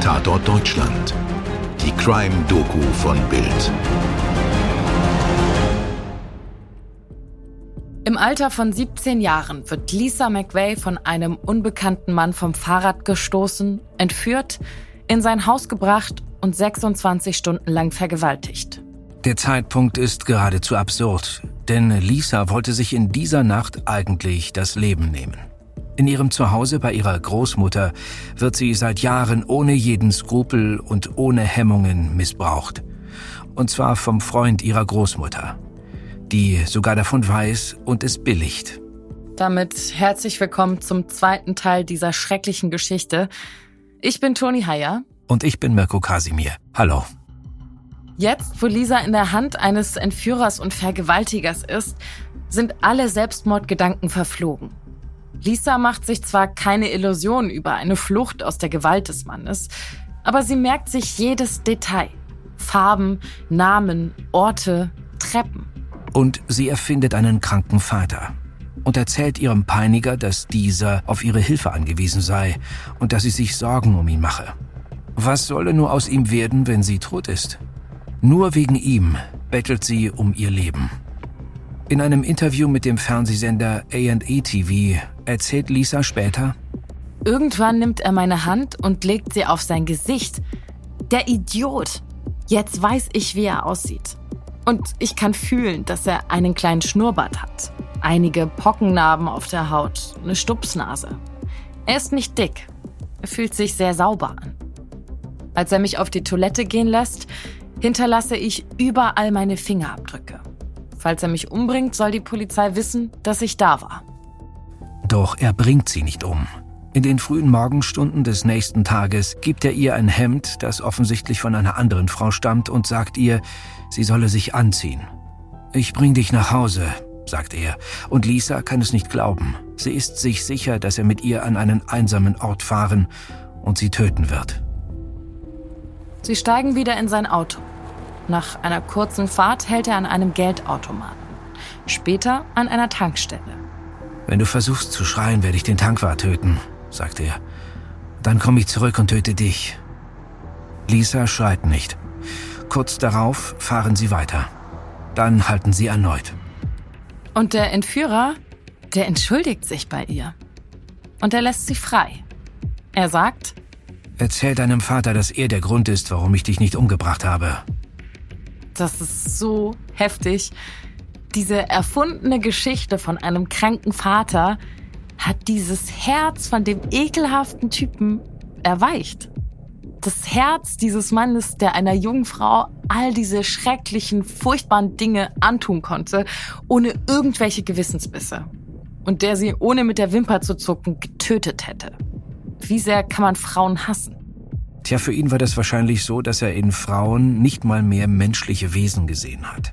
Tatort Deutschland. Die Crime-Doku von Bild. Im Alter von 17 Jahren wird Lisa McVeigh von einem unbekannten Mann vom Fahrrad gestoßen, entführt, in sein Haus gebracht und 26 Stunden lang vergewaltigt. Der Zeitpunkt ist geradezu absurd, denn Lisa wollte sich in dieser Nacht eigentlich das Leben nehmen. In ihrem Zuhause bei ihrer Großmutter wird sie seit Jahren ohne jeden Skrupel und ohne Hemmungen missbraucht. Und zwar vom Freund ihrer Großmutter, die sogar davon weiß und es billigt. Damit herzlich willkommen zum zweiten Teil dieser schrecklichen Geschichte. Ich bin Toni Heyer. Und ich bin Mirko Kasimir. Hallo. Jetzt, wo Lisa in der Hand eines Entführers und Vergewaltigers ist, sind alle Selbstmordgedanken verflogen. Lisa macht sich zwar keine Illusion über eine Flucht aus der Gewalt des Mannes, aber sie merkt sich jedes Detail. Farben, Namen, Orte, Treppen. Und sie erfindet einen kranken Vater und erzählt ihrem Peiniger, dass dieser auf ihre Hilfe angewiesen sei und dass sie sich Sorgen um ihn mache. Was solle nur aus ihm werden, wenn sie tot ist? Nur wegen ihm bettelt sie um ihr Leben. In einem Interview mit dem Fernsehsender A&E TV erzählt Lisa später, Irgendwann nimmt er meine Hand und legt sie auf sein Gesicht. Der Idiot. Jetzt weiß ich, wie er aussieht. Und ich kann fühlen, dass er einen kleinen Schnurrbart hat. Einige Pockennarben auf der Haut, eine Stupsnase. Er ist nicht dick. Er fühlt sich sehr sauber an. Als er mich auf die Toilette gehen lässt, hinterlasse ich überall meine Fingerabdrücke. Falls er mich umbringt, soll die Polizei wissen, dass ich da war. Doch er bringt sie nicht um. In den frühen Morgenstunden des nächsten Tages gibt er ihr ein Hemd, das offensichtlich von einer anderen Frau stammt, und sagt ihr, sie solle sich anziehen. Ich bring dich nach Hause, sagt er, und Lisa kann es nicht glauben. Sie ist sich sicher, dass er mit ihr an einen einsamen Ort fahren und sie töten wird. Sie steigen wieder in sein Auto. Nach einer kurzen Fahrt hält er an einem Geldautomaten. Später an einer Tankstelle. Wenn du versuchst zu schreien, werde ich den Tankwart töten, sagt er. Dann komme ich zurück und töte dich. Lisa schreit nicht. Kurz darauf fahren sie weiter. Dann halten sie erneut. Und der Entführer, der entschuldigt sich bei ihr. Und er lässt sie frei. Er sagt, Erzähl deinem Vater, dass er der Grund ist, warum ich dich nicht umgebracht habe. Das ist so heftig. Diese erfundene Geschichte von einem kranken Vater hat dieses Herz von dem ekelhaften Typen erweicht. Das Herz dieses Mannes, der einer jungen Frau all diese schrecklichen, furchtbaren Dinge antun konnte, ohne irgendwelche Gewissensbisse. Und der sie, ohne mit der Wimper zu zucken, getötet hätte. Wie sehr kann man Frauen hassen? Tja, für ihn war das wahrscheinlich so, dass er in Frauen nicht mal mehr menschliche Wesen gesehen hat,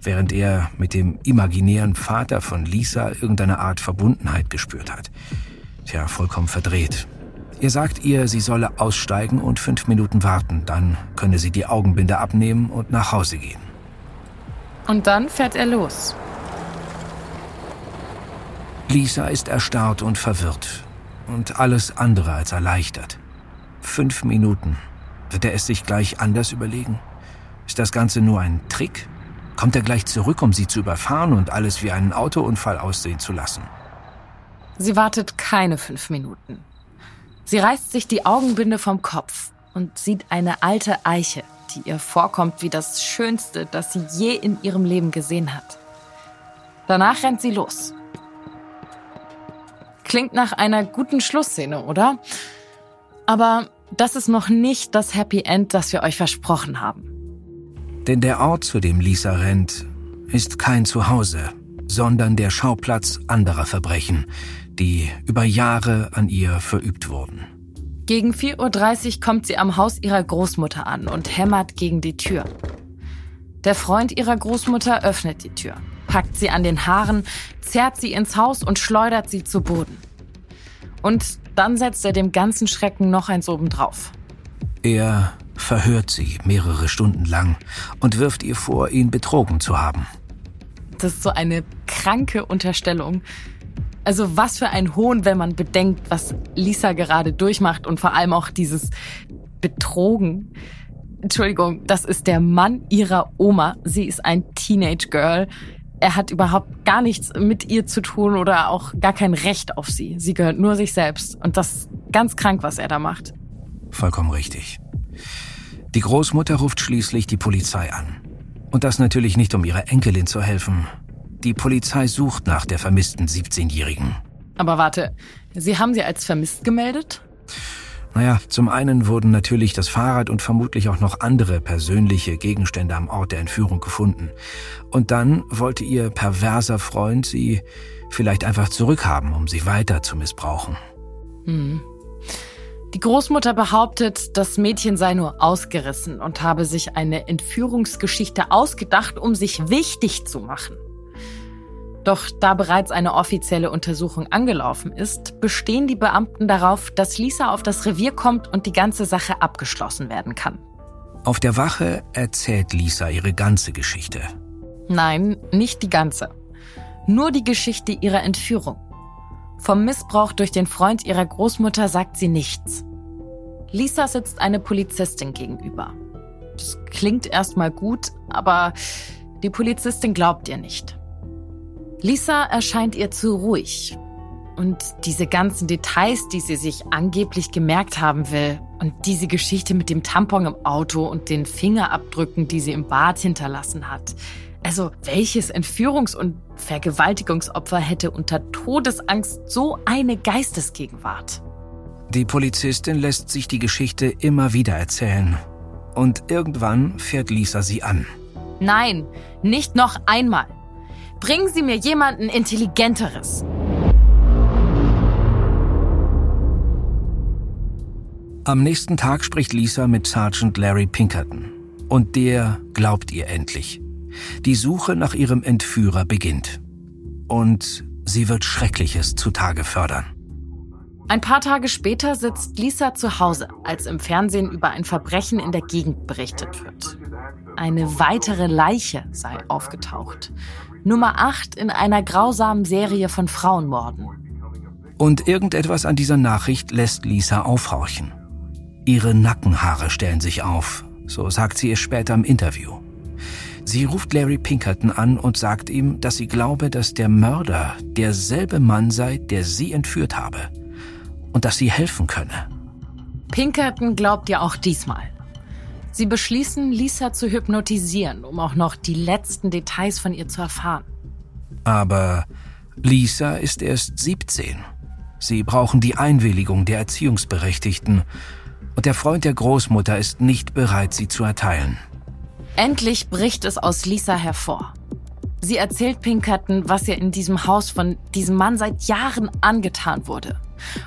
während er mit dem imaginären Vater von Lisa irgendeine Art Verbundenheit gespürt hat. Tja, vollkommen verdreht. Er sagt ihr, sie solle aussteigen und fünf Minuten warten, dann könne sie die Augenbinde abnehmen und nach Hause gehen. Und dann fährt er los. Lisa ist erstarrt und verwirrt und alles andere als erleichtert. Fünf Minuten. Wird er es sich gleich anders überlegen? Ist das Ganze nur ein Trick? Kommt er gleich zurück, um sie zu überfahren und alles wie einen Autounfall aussehen zu lassen? Sie wartet keine fünf Minuten. Sie reißt sich die Augenbinde vom Kopf und sieht eine alte Eiche, die ihr vorkommt wie das Schönste, das sie je in ihrem Leben gesehen hat. Danach rennt sie los. Klingt nach einer guten Schlussszene, oder? Aber das ist noch nicht das Happy End, das wir euch versprochen haben. Denn der Ort, zu dem Lisa rennt, ist kein Zuhause, sondern der Schauplatz anderer Verbrechen, die über Jahre an ihr verübt wurden. Gegen 4.30 Uhr kommt sie am Haus ihrer Großmutter an und hämmert gegen die Tür. Der Freund ihrer Großmutter öffnet die Tür, packt sie an den Haaren, zerrt sie ins Haus und schleudert sie zu Boden. Und dann setzt er dem ganzen Schrecken noch eins obendrauf. Er verhört sie mehrere Stunden lang und wirft ihr vor, ihn betrogen zu haben. Das ist so eine kranke Unterstellung. Also was für ein Hohn, wenn man bedenkt, was Lisa gerade durchmacht und vor allem auch dieses betrogen. Entschuldigung, das ist der Mann ihrer Oma. Sie ist ein Teenage Girl. Er hat überhaupt gar nichts mit ihr zu tun oder auch gar kein Recht auf sie. Sie gehört nur sich selbst. Und das ist ganz krank, was er da macht. Vollkommen richtig. Die Großmutter ruft schließlich die Polizei an. Und das natürlich nicht, um ihrer Enkelin zu helfen. Die Polizei sucht nach der vermissten 17-Jährigen. Aber warte, Sie haben sie als vermisst gemeldet? Naja, zum einen wurden natürlich das Fahrrad und vermutlich auch noch andere persönliche Gegenstände am Ort der Entführung gefunden. Und dann wollte ihr perverser Freund sie vielleicht einfach zurückhaben, um sie weiter zu missbrauchen. Hm. Die Großmutter behauptet, das Mädchen sei nur ausgerissen und habe sich eine Entführungsgeschichte ausgedacht, um sich wichtig zu machen. Doch da bereits eine offizielle Untersuchung angelaufen ist, bestehen die Beamten darauf, dass Lisa auf das Revier kommt und die ganze Sache abgeschlossen werden kann. Auf der Wache erzählt Lisa ihre ganze Geschichte. Nein, nicht die ganze. Nur die Geschichte ihrer Entführung. Vom Missbrauch durch den Freund ihrer Großmutter sagt sie nichts. Lisa sitzt eine Polizistin gegenüber. Das klingt erstmal gut, aber die Polizistin glaubt ihr nicht. Lisa erscheint ihr zu ruhig. Und diese ganzen Details, die sie sich angeblich gemerkt haben will, und diese Geschichte mit dem Tampon im Auto und den Fingerabdrücken, die sie im Bad hinterlassen hat. Also welches Entführungs- und Vergewaltigungsopfer hätte unter Todesangst so eine Geistesgegenwart? Die Polizistin lässt sich die Geschichte immer wieder erzählen. Und irgendwann fährt Lisa sie an. Nein, nicht noch einmal. Bringen Sie mir jemanden Intelligenteres. Am nächsten Tag spricht Lisa mit Sergeant Larry Pinkerton. Und der glaubt ihr endlich. Die Suche nach ihrem Entführer beginnt. Und sie wird Schreckliches zutage fördern. Ein paar Tage später sitzt Lisa zu Hause, als im Fernsehen über ein Verbrechen in der Gegend berichtet wird. Eine weitere Leiche sei aufgetaucht. Nummer 8 in einer grausamen Serie von Frauenmorden. Und irgendetwas an dieser Nachricht lässt Lisa aufhorchen. Ihre Nackenhaare stellen sich auf, so sagt sie es später im Interview. Sie ruft Larry Pinkerton an und sagt ihm, dass sie glaube, dass der Mörder derselbe Mann sei, der sie entführt habe und dass sie helfen könne. Pinkerton glaubt ja auch diesmal. Sie beschließen, Lisa zu hypnotisieren, um auch noch die letzten Details von ihr zu erfahren. Aber Lisa ist erst 17. Sie brauchen die Einwilligung der Erziehungsberechtigten und der Freund der Großmutter ist nicht bereit, sie zu erteilen. Endlich bricht es aus Lisa hervor. Sie erzählt Pinkerton, was ihr in diesem Haus von diesem Mann seit Jahren angetan wurde.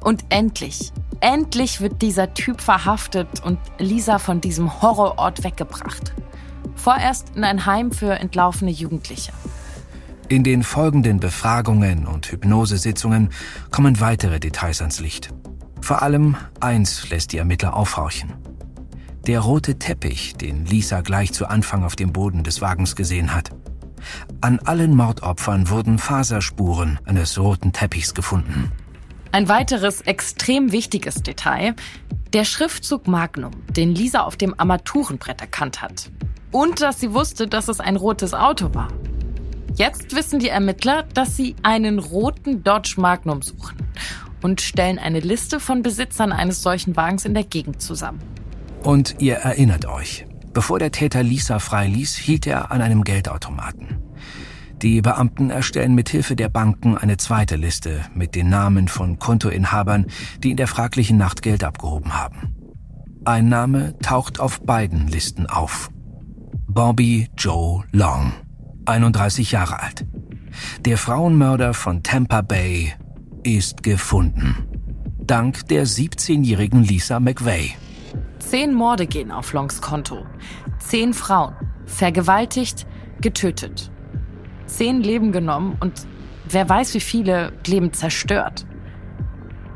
Und endlich, endlich wird dieser Typ verhaftet und Lisa von diesem Horrorort weggebracht. Vorerst in ein Heim für entlaufene Jugendliche. In den folgenden Befragungen und Hypnosesitzungen kommen weitere Details ans Licht. Vor allem eins lässt die Ermittler aufhorchen. Der rote Teppich, den Lisa gleich zu Anfang auf dem Boden des Wagens gesehen hat. An allen Mordopfern wurden Faserspuren eines roten Teppichs gefunden. Ein weiteres extrem wichtiges Detail, der Schriftzug Magnum, den Lisa auf dem Armaturenbrett erkannt hat. Und dass sie wusste, dass es ein rotes Auto war. Jetzt wissen die Ermittler, dass sie einen roten Dodge Magnum suchen und stellen eine Liste von Besitzern eines solchen Wagens in der Gegend zusammen. Und ihr erinnert euch, bevor der Täter Lisa freiließ, hielt er an einem Geldautomaten. Die Beamten erstellen mithilfe der Banken eine zweite Liste mit den Namen von Kontoinhabern, die in der fraglichen Nacht Geld abgehoben haben. Ein Name taucht auf beiden Listen auf. Bobby Joe Long, 31 Jahre alt. Der Frauenmörder von Tampa Bay ist gefunden. Dank der 17-jährigen Lisa McVeigh. Zehn Morde gehen auf Longs Konto. Zehn Frauen. Vergewaltigt, getötet zehn Leben genommen und wer weiß, wie viele Leben zerstört.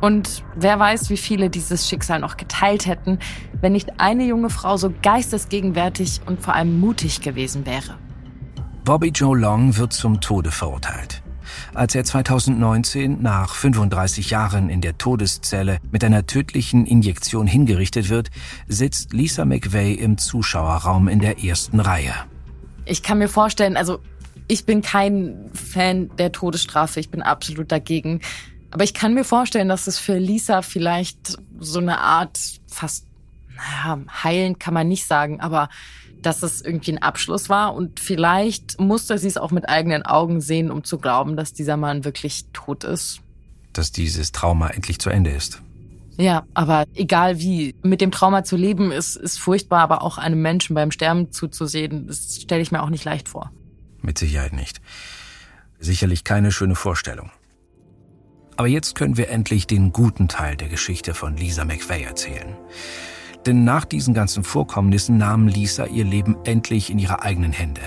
Und wer weiß, wie viele dieses Schicksal noch geteilt hätten, wenn nicht eine junge Frau so geistesgegenwärtig und vor allem mutig gewesen wäre. Bobby Joe Long wird zum Tode verurteilt. Als er 2019 nach 35 Jahren in der Todeszelle mit einer tödlichen Injektion hingerichtet wird, sitzt Lisa McVeigh im Zuschauerraum in der ersten Reihe. Ich kann mir vorstellen, also ich bin kein Fan der Todesstrafe, ich bin absolut dagegen. Aber ich kann mir vorstellen, dass es für Lisa vielleicht so eine Art fast, naja, heilen kann man nicht sagen, aber dass es irgendwie ein Abschluss war und vielleicht musste sie es auch mit eigenen Augen sehen, um zu glauben, dass dieser Mann wirklich tot ist. Dass dieses Trauma endlich zu Ende ist. Ja, aber egal wie, mit dem Trauma zu leben ist, ist furchtbar, aber auch einem Menschen beim Sterben zuzusehen, das stelle ich mir auch nicht leicht vor. Mit Sicherheit nicht. Sicherlich keine schöne Vorstellung. Aber jetzt können wir endlich den guten Teil der Geschichte von Lisa McVeigh erzählen. Denn nach diesen ganzen Vorkommnissen nahm Lisa ihr Leben endlich in ihre eigenen Hände.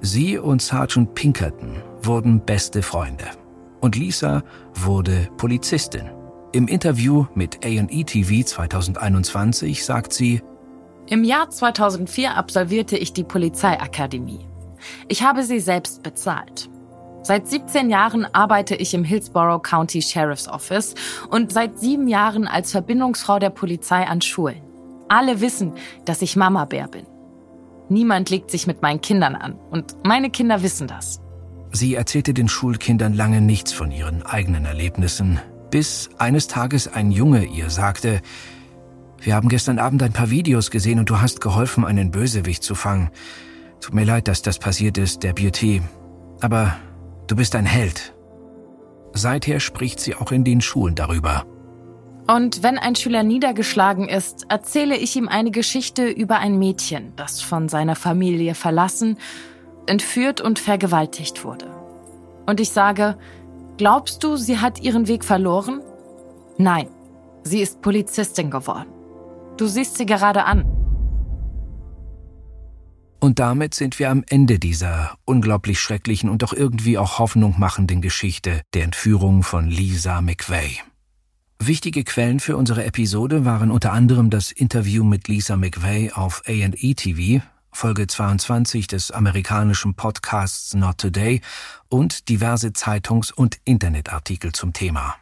Sie und Sergeant Pinkerton wurden beste Freunde. Und Lisa wurde Polizistin. Im Interview mit A&E TV 2021 sagt sie, Im Jahr 2004 absolvierte ich die Polizeiakademie. Ich habe sie selbst bezahlt. Seit 17 Jahren arbeite ich im Hillsborough County Sheriff's Office und seit sieben Jahren als Verbindungsfrau der Polizei an Schulen. Alle wissen, dass ich Mama Bär bin. Niemand legt sich mit meinen Kindern an und meine Kinder wissen das. Sie erzählte den Schulkindern lange nichts von ihren eigenen Erlebnissen, bis eines Tages ein Junge ihr sagte, wir haben gestern Abend ein paar Videos gesehen und du hast geholfen, einen Bösewicht zu fangen. Tut mir leid, dass das passiert ist, der Beauty. Aber Du bist ein Held. Seither spricht sie auch in den Schulen darüber. Und wenn ein Schüler niedergeschlagen ist, erzähle ich ihm eine Geschichte über ein Mädchen, das von seiner Familie verlassen, entführt und vergewaltigt wurde. Und ich sage, glaubst du, sie hat ihren Weg verloren? Nein, sie ist Polizistin geworden. Du siehst sie gerade an. Und damit sind wir am Ende dieser unglaublich schrecklichen und doch irgendwie auch Hoffnung machenden Geschichte der Entführung von Lisa McVeigh. Wichtige Quellen für unsere Episode waren unter anderem das Interview mit Lisa McVeigh auf A&E TV, Folge 22 des amerikanischen Podcasts Not Today und diverse Zeitungs- und Internetartikel zum Thema.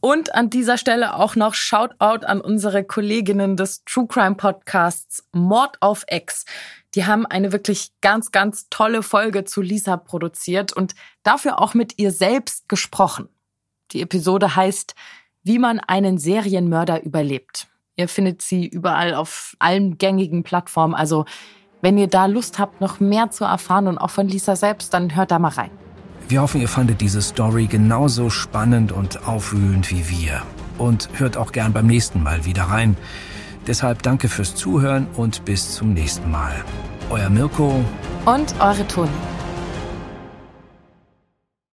Und an dieser Stelle auch noch Shoutout an unsere Kolleginnen des True Crime Podcasts Mord auf Ex. Die haben eine wirklich ganz, ganz tolle Folge zu Lisa produziert und dafür auch mit ihr selbst gesprochen. Die Episode heißt Wie man einen Serienmörder überlebt. Ihr findet sie überall auf allen gängigen Plattformen. Also wenn ihr da Lust habt, noch mehr zu erfahren und auch von Lisa selbst, dann hört da mal rein. Wir hoffen, ihr fandet diese Story genauso spannend und aufwühlend wie wir. Und hört auch gern beim nächsten Mal wieder rein. Deshalb danke fürs Zuhören und bis zum nächsten Mal. Euer Mirko und eure Toni.